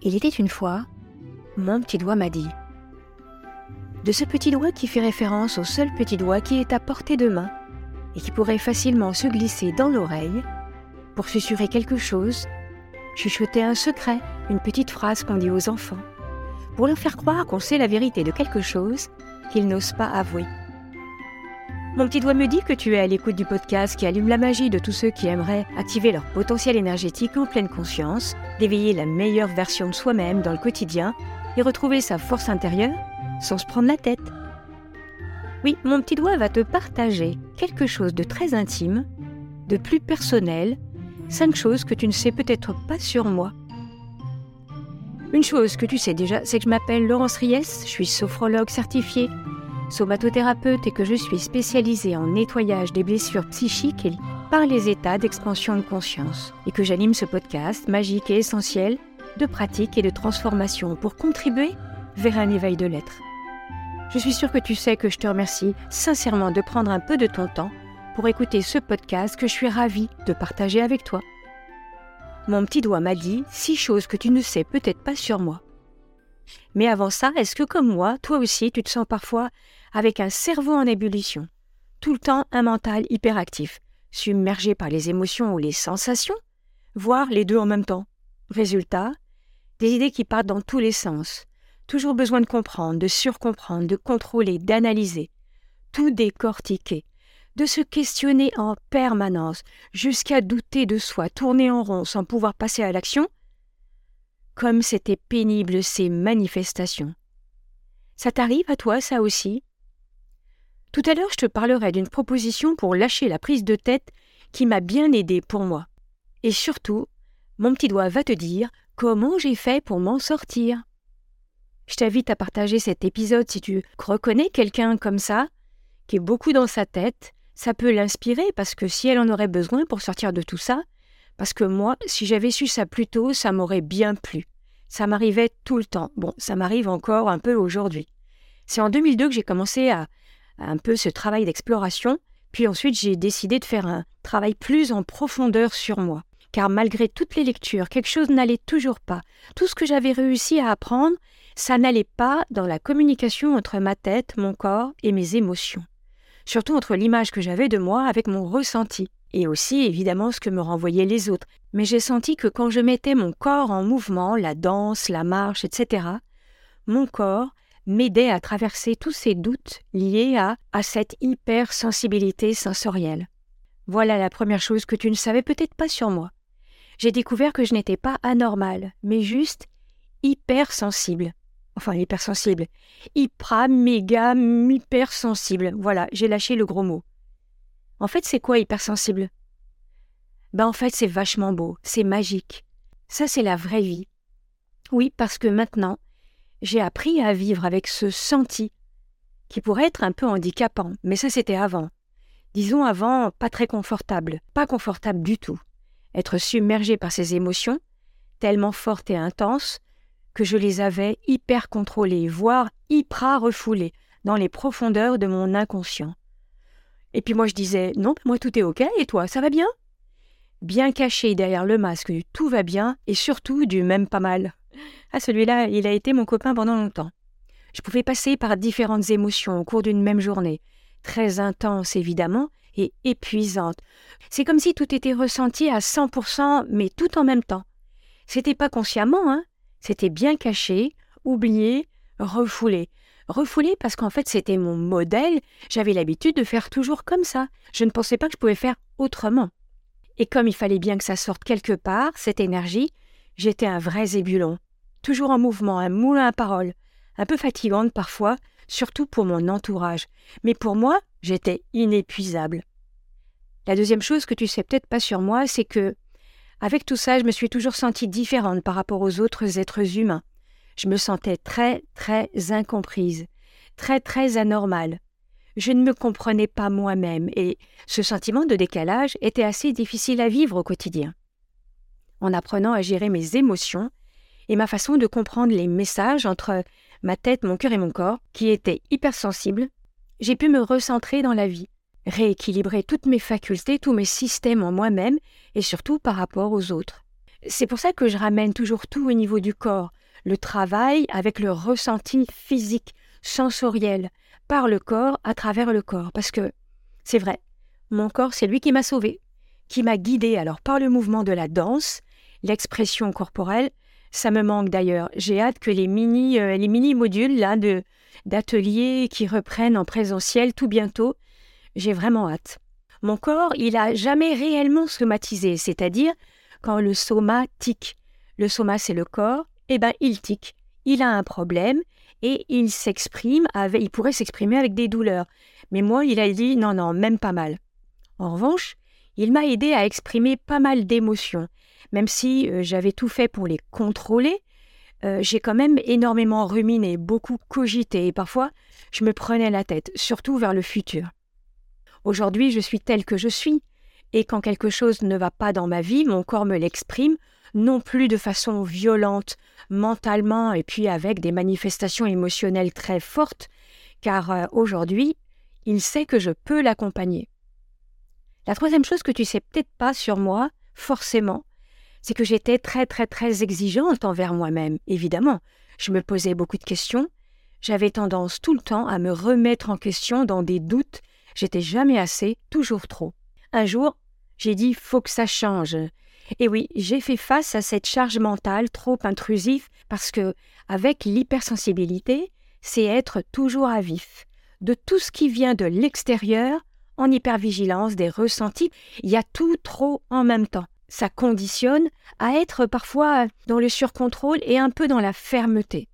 Il était une fois, mon petit doigt m'a dit. De ce petit doigt qui fait référence au seul petit doigt qui est à portée de main et qui pourrait facilement se glisser dans l'oreille pour susurrer quelque chose, chuchoter un secret, une petite phrase qu'on dit aux enfants, pour leur faire croire qu'on sait la vérité de quelque chose qu'ils n'osent pas avouer. Mon petit doigt me dit que tu es à l'écoute du podcast qui allume la magie de tous ceux qui aimeraient activer leur potentiel énergétique en pleine conscience, d'éveiller la meilleure version de soi-même dans le quotidien et retrouver sa force intérieure sans se prendre la tête. Oui, mon petit doigt va te partager quelque chose de très intime, de plus personnel, cinq choses que tu ne sais peut-être pas sur moi. Une chose que tu sais déjà, c'est que je m'appelle Laurence Ries, je suis sophrologue certifiée, somatothérapeute et que je suis spécialisée en nettoyage des blessures psychiques par les états d'expansion de conscience, et que j'anime ce podcast magique et essentiel de pratique et de transformation pour contribuer vers un éveil de l'être. Je suis sûre que tu sais que je te remercie sincèrement de prendre un peu de ton temps pour écouter ce podcast que je suis ravie de partager avec toi. Mon petit doigt m'a dit six choses que tu ne sais peut-être pas sur moi. Mais avant ça, est-ce que comme moi, toi aussi, tu te sens parfois avec un cerveau en ébullition, tout le temps un mental hyperactif, submergé par les émotions ou les sensations, voire les deux en même temps. Résultat, des idées qui partent dans tous les sens, toujours besoin de comprendre, de surcomprendre, de contrôler, d'analyser, tout décortiquer, de se questionner en permanence, jusqu'à douter de soi, tourner en rond sans pouvoir passer à l'action, comme c'était pénible ces manifestations. Ça t'arrive à toi, ça aussi? Tout à l'heure, je te parlerai d'une proposition pour lâcher la prise de tête qui m'a bien aidé pour moi. Et surtout, mon petit doigt va te dire comment j'ai fait pour m'en sortir. Je t'invite à partager cet épisode si tu reconnais quelqu'un comme ça, qui est beaucoup dans sa tête. Ça peut l'inspirer parce que si elle en aurait besoin pour sortir de tout ça, parce que moi, si j'avais su ça plus tôt, ça m'aurait bien plu. Ça m'arrivait tout le temps. Bon, ça m'arrive encore un peu aujourd'hui. C'est en 2002 que j'ai commencé à, un peu ce travail d'exploration, puis ensuite j'ai décidé de faire un travail plus en profondeur sur moi. Car malgré toutes les lectures, quelque chose n'allait toujours pas. Tout ce que j'avais réussi à apprendre, ça n'allait pas dans la communication entre ma tête, mon corps et mes émotions. Surtout entre l'image que j'avais de moi avec mon ressenti, et aussi évidemment ce que me renvoyaient les autres. Mais j'ai senti que quand je mettais mon corps en mouvement, la danse, la marche, etc., mon corps m'aidait à traverser tous ces doutes liés à, à cette hypersensibilité sensorielle. Voilà la première chose que tu ne savais peut-être pas sur moi. J'ai découvert que je n'étais pas anormal, mais juste hypersensible enfin hypersensible, hyper, méga, hypersensible. Voilà, j'ai lâché le gros mot. En fait, c'est quoi hypersensible? Ben en fait, c'est vachement beau, c'est magique. Ça, c'est la vraie vie. Oui, parce que maintenant, j'ai appris à vivre avec ce senti qui pourrait être un peu handicapant, mais ça c'était avant. Disons avant, pas très confortable, pas confortable du tout. Être submergé par ces émotions, tellement fortes et intenses, que je les avais hyper contrôlés, voire hyper refoulés, dans les profondeurs de mon inconscient. Et puis moi je disais Non, moi tout est ok, et toi, ça va bien? Bien caché derrière le masque tout va bien, et surtout du même pas mal. Ah, celui-là, il a été mon copain pendant longtemps. Je pouvais passer par différentes émotions au cours d'une même journée, très intenses évidemment, et épuisantes. C'est comme si tout était ressenti à 100%, mais tout en même temps. C'était pas consciemment, hein, c'était bien caché, oublié, refoulé. Refoulé parce qu'en fait c'était mon modèle, j'avais l'habitude de faire toujours comme ça. Je ne pensais pas que je pouvais faire autrement. Et comme il fallait bien que ça sorte quelque part, cette énergie, j'étais un vrai zébulon. Toujours en mouvement, un moulin à parole. Un peu fatigante parfois, surtout pour mon entourage. Mais pour moi, j'étais inépuisable. La deuxième chose que tu sais peut-être pas sur moi, c'est que avec tout ça, je me suis toujours sentie différente par rapport aux autres êtres humains. Je me sentais très, très incomprise, très, très anormale. Je ne me comprenais pas moi-même et ce sentiment de décalage était assez difficile à vivre au quotidien. En apprenant à gérer mes émotions et ma façon de comprendre les messages entre ma tête, mon cœur et mon corps, qui étaient hypersensibles, j'ai pu me recentrer dans la vie, rééquilibrer toutes mes facultés, tous mes systèmes en moi-même et surtout par rapport aux autres. C'est pour ça que je ramène toujours tout au niveau du corps, le travail avec le ressenti physique, sensoriel, par le corps, à travers le corps. Parce que c'est vrai, mon corps, c'est lui qui m'a sauvé, qui m'a guidé alors par le mouvement de la danse, l'expression corporelle. Ça me manque d'ailleurs. J'ai hâte que les mini, euh, les mini modules là de d'ateliers qui reprennent en présentiel tout bientôt. J'ai vraiment hâte. Mon corps, il a jamais réellement somatisé, c'est-à-dire quand le soma tique. Le soma, c'est le corps, eh ben il tique. Il a un problème et il s'exprime avec, il pourrait s'exprimer avec des douleurs. Mais moi, il a dit non, non, même pas mal. En revanche, il m'a aidé à exprimer pas mal d'émotions. Même si euh, j'avais tout fait pour les contrôler, euh, j'ai quand même énormément ruminé, beaucoup cogité, et parfois je me prenais la tête, surtout vers le futur. Aujourd'hui, je suis telle que je suis, et quand quelque chose ne va pas dans ma vie, mon corps me l'exprime, non plus de façon violente, mentalement, et puis avec des manifestations émotionnelles très fortes, car euh, aujourd'hui, il sait que je peux l'accompagner. La troisième chose que tu sais peut-être pas sur moi, forcément, c'est que j'étais très très très exigeante envers moi-même, évidemment. Je me posais beaucoup de questions, j'avais tendance tout le temps à me remettre en question dans des doutes, j'étais jamais assez, toujours trop. Un jour, j'ai dit faut que ça change. Et oui, j'ai fait face à cette charge mentale trop intrusive parce que, avec l'hypersensibilité, c'est être toujours à vif. De tout ce qui vient de l'extérieur, en hypervigilance des ressentis, il y a tout trop en même temps. Ça conditionne à être parfois dans le surcontrôle et un peu dans la fermeté.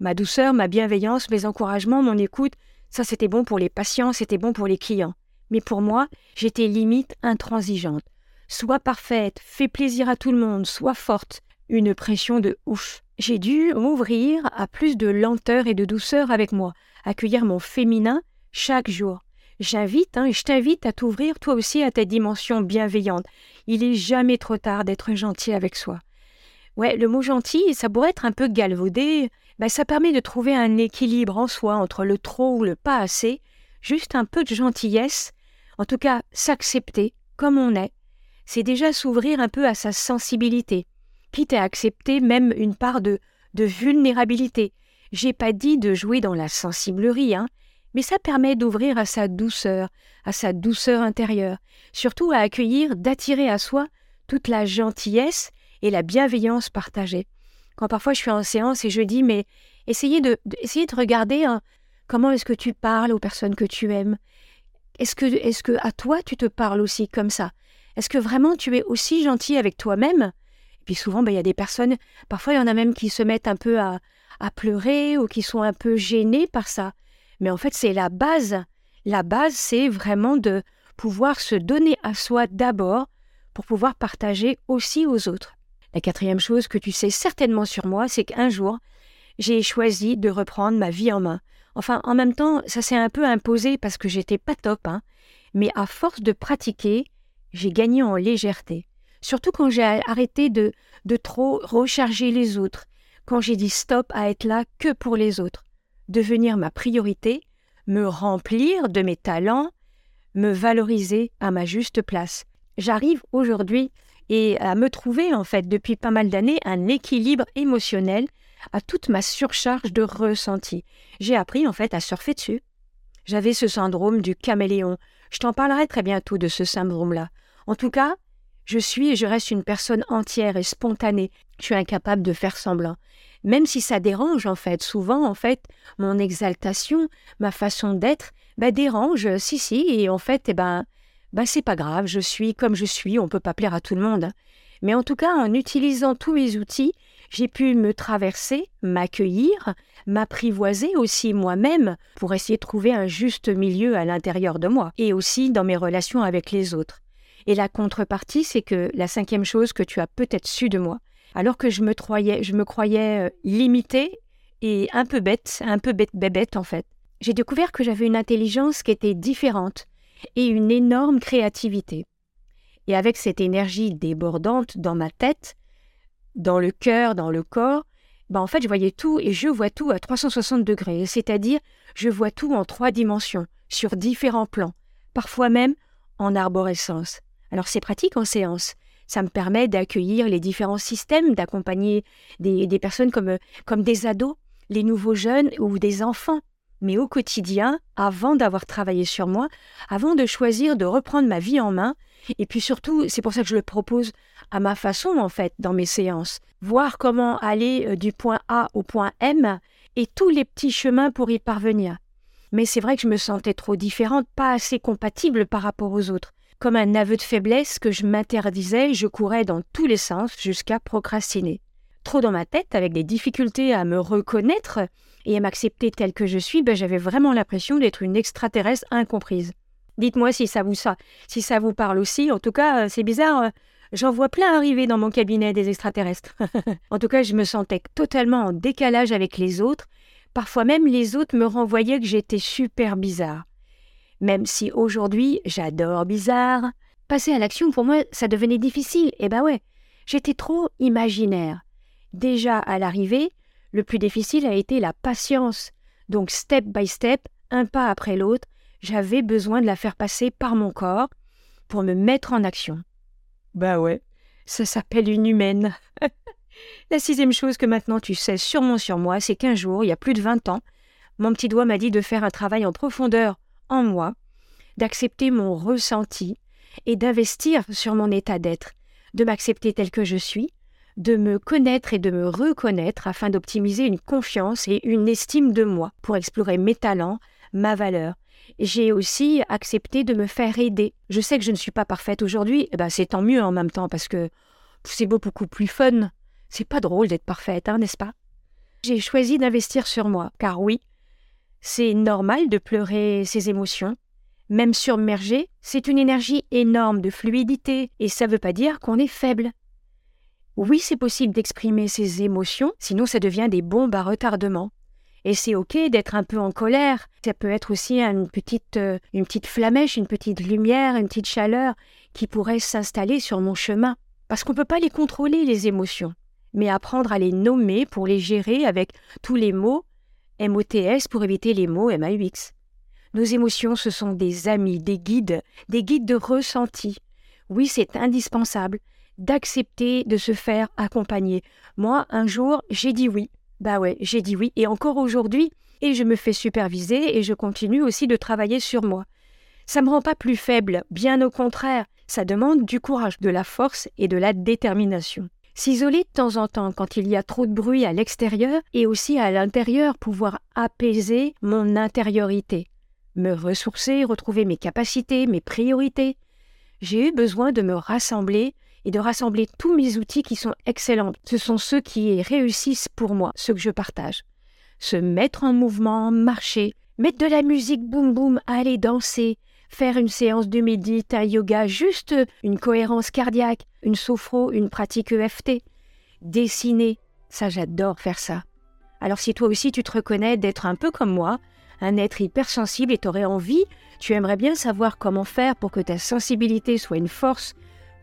Ma douceur, ma bienveillance, mes encouragements, mon écoute, ça c'était bon pour les patients, c'était bon pour les clients. Mais pour moi, j'étais limite intransigeante. Soit parfaite, fais plaisir à tout le monde, soit forte. Une pression de ouf. J'ai dû m'ouvrir à plus de lenteur et de douceur avec moi, accueillir mon féminin chaque jour. J'invite, hein, je t'invite à t'ouvrir toi aussi à ta dimension bienveillante. Il est jamais trop tard d'être gentil avec soi. Ouais, le mot gentil, ça pourrait être un peu galvaudé, ben ça permet de trouver un équilibre en soi entre le trop ou le pas assez, juste un peu de gentillesse, en tout cas s'accepter comme on est. C'est déjà s'ouvrir un peu à sa sensibilité, quitte à accepter même une part de, de vulnérabilité. J'ai pas dit de jouer dans la sensiblerie, hein, mais ça permet d'ouvrir à sa douceur, à sa douceur intérieure, surtout à accueillir, d'attirer à soi toute la gentillesse et la bienveillance partagée. Quand parfois je suis en séance et je dis mais essayez de, de regarder hein, comment est-ce que tu parles aux personnes que tu aimes? Est-ce que est-ce que à toi tu te parles aussi comme ça? Est-ce que vraiment tu es aussi gentil avec toi-même? Et puis souvent ben, il y a des personnes, parfois il y en a même qui se mettent un peu à, pleurer ou qui sont un peu gênés par ça. Mais en fait, c'est la base. La base, c'est vraiment de pouvoir se donner à soi d'abord pour pouvoir partager aussi aux autres. La quatrième chose que tu sais certainement sur moi, c'est qu'un jour, j'ai choisi de reprendre ma vie en main. Enfin, en même temps, ça s'est un peu imposé parce que j'étais pas top, hein. Mais à force de pratiquer, j'ai gagné en légèreté. Surtout quand j'ai arrêté de, de trop recharger les autres, quand j'ai dit stop à être là que pour les autres devenir ma priorité, me remplir de mes talents, me valoriser à ma juste place. J'arrive aujourd'hui et à me trouver en fait depuis pas mal d'années un équilibre émotionnel à toute ma surcharge de ressenti. J'ai appris en fait à surfer dessus. J'avais ce syndrome du caméléon. Je t'en parlerai très bientôt de ce syndrome-là. En tout cas, je suis et je reste une personne entière et spontanée. Je suis incapable de faire semblant même si ça dérange en fait. Souvent en fait, mon exaltation, ma façon d'être, bah, dérange, si si, et en fait, eh ben, bah, c'est pas grave, je suis comme je suis, on peut pas plaire à tout le monde. Mais en tout cas, en utilisant tous mes outils, j'ai pu me traverser, m'accueillir, m'apprivoiser aussi moi-même pour essayer de trouver un juste milieu à l'intérieur de moi et aussi dans mes relations avec les autres. Et la contrepartie, c'est que la cinquième chose que tu as peut-être su de moi, alors que je me croyais, je me croyais euh, limitée et un peu bête, un peu bête bébête en fait. J'ai découvert que j'avais une intelligence qui était différente et une énorme créativité. Et avec cette énergie débordante dans ma tête, dans le cœur, dans le corps, ben en fait, je voyais tout et je vois tout à 360 degrés, c'est-à-dire je vois tout en trois dimensions, sur différents plans, parfois même en arborescence. Alors c'est pratique en séance, Ça me permet d'accueillir les différents systèmes, d'accompagner des, personnes comme, comme des ados, les nouveaux jeunes ou des enfants. Mais au quotidien, avant d'avoir travaillé sur moi, avant de choisir de reprendre ma vie en main, et puis surtout, c'est pour ça que je le propose à ma façon en fait dans mes séances, voir comment aller euh, du point A au point M et tous les petits chemins pour y parvenir. Mais c'est vrai que je me sentais trop différente, pas assez compatible par rapport aux autres. Comme un aveu de faiblesse que je m'interdisais, je courais dans tous les sens jusqu'à procrastiner. Trop dans ma tête, avec des difficultés à me reconnaître et à m'accepter telle que je suis, ben j'avais vraiment l'impression d'être une extraterrestre incomprise. Dites-moi si ça vous ça, si ça vous parle aussi. En tout cas, euh, c'est bizarre. Euh, j'en vois plein arriver dans mon cabinet des extraterrestres. en tout cas, je me sentais totalement en décalage avec les autres. Parfois même, les autres me renvoyaient que j'étais super bizarre. Même si aujourd'hui, j'adore bizarre, passer à l'action, pour moi, ça devenait difficile. Eh ben ouais, j'étais trop imaginaire. Déjà à l'arrivée, le plus difficile a été la patience. Donc, step by step, un pas après l'autre, j'avais besoin de la faire passer par mon corps pour me mettre en action. Bah ouais, ça s'appelle une humaine. la sixième chose que maintenant tu sais sûrement sur moi, c'est qu'un jour, il y a plus de vingt ans, mon petit doigt m'a dit de faire un travail en profondeur en moi, d'accepter mon ressenti et d'investir sur mon état d'être, de m'accepter tel que je suis, de me connaître et de me reconnaître afin d'optimiser une confiance et une estime de moi pour explorer mes talents, ma valeur j'ai aussi accepté de me faire aider. Je sais que je ne suis pas parfaite aujourd'hui, eh ben c'est tant mieux en même temps parce que c'est beaucoup plus fun. C'est pas drôle d'être parfaite, hein, n'est-ce pas? J'ai choisi d'investir sur moi, car oui, c'est normal de pleurer ses émotions. Même submergé, c'est une énergie énorme de fluidité, et ça ne veut pas dire qu'on est faible. Oui, c'est possible d'exprimer ses émotions, sinon ça devient des bombes à retardement. Et c'est ok d'être un peu en colère. Ça peut être aussi une petite, euh, une petite flamèche, une petite lumière, une petite chaleur qui pourrait s'installer sur mon chemin. Parce qu'on ne peut pas les contrôler, les émotions. Mais apprendre à les nommer pour les gérer avec tous les mots MOTS pour éviter les mots MAUX. Nos émotions, ce sont des amis, des guides, des guides de ressenti. Oui, c'est indispensable d'accepter de se faire accompagner. Moi, un jour, j'ai dit oui. Bah ouais, j'ai dit oui, et encore aujourd'hui, et je me fais superviser et je continue aussi de travailler sur moi. Ça me rend pas plus faible, bien au contraire, ça demande du courage, de la force et de la détermination. S'isoler de temps en temps quand il y a trop de bruit à l'extérieur et aussi à l'intérieur, pouvoir apaiser mon intériorité, me ressourcer, retrouver mes capacités, mes priorités. J'ai eu besoin de me rassembler et de rassembler tous mes outils qui sont excellents. Ce sont ceux qui réussissent pour moi, ceux que je partage. Se mettre en mouvement, marcher, mettre de la musique boum boum, aller danser, faire une séance de méditation, yoga, juste une cohérence cardiaque, une sophro, une pratique EFT, dessiner, ça j'adore faire ça. Alors si toi aussi tu te reconnais d'être un peu comme moi, un être hypersensible et t'aurais envie, tu aimerais bien savoir comment faire pour que ta sensibilité soit une force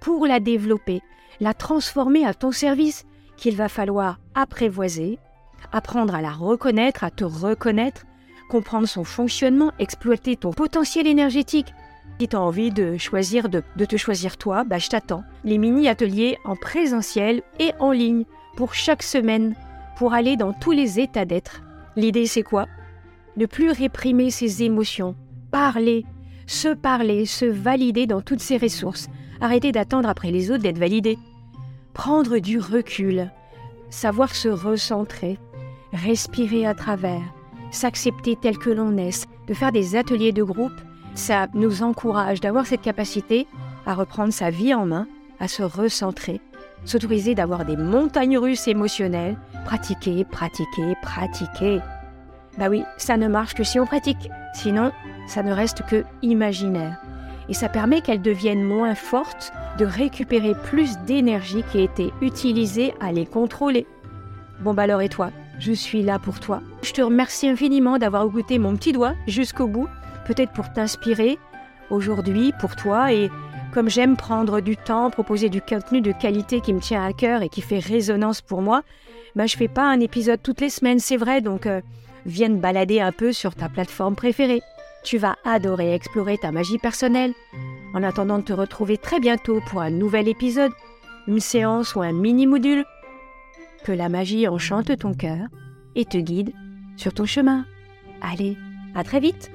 pour la développer, la transformer à ton service, qu'il va falloir apprivoiser, apprendre à la reconnaître, à te reconnaître, comprendre son fonctionnement, exploiter ton potentiel énergétique. Si tu as envie de choisir de, te choisir toi, bah je t'attends. Les mini-ateliers en présentiel et en ligne pour chaque semaine, pour aller dans tous les états d'être. L'idée c'est quoi? Ne plus réprimer ses émotions, parler, se parler, se valider dans toutes ses ressources, Arrêter d'attendre après les autres d'être validés. Prendre du recul, savoir se recentrer, respirer à travers, s'accepter tel que l'on est, de faire des ateliers de groupe, ça nous encourage d'avoir cette capacité à reprendre sa vie en main, à se recentrer, s'autoriser d'avoir des montagnes russes émotionnelles, pratiquer, pratiquer, pratiquer. Bah oui, ça ne marche que si on pratique, sinon ça ne reste que imaginaire et ça permet qu'elles deviennent moins fortes, de récupérer plus d'énergie qui était utilisée à les contrôler. Bon bah alors et toi? Je suis là pour toi. Je te remercie infiniment d'avoir goûté mon petit doigt jusqu'au bout, peut-être pour t'inspirer aujourd'hui, pour toi, et comme j'aime prendre du temps, proposer du contenu de qualité qui me tient à cœur et qui fait résonance pour moi, bah je fais pas un épisode toutes les semaines, c'est vrai, donc euh, viens balader un peu sur ta plateforme préférée. Tu vas adorer explorer ta magie personnelle. En attendant de te retrouver très bientôt pour un nouvel épisode, une séance ou un mini-module. Que la magie enchante ton cœur et te guide sur ton chemin. Allez, à très vite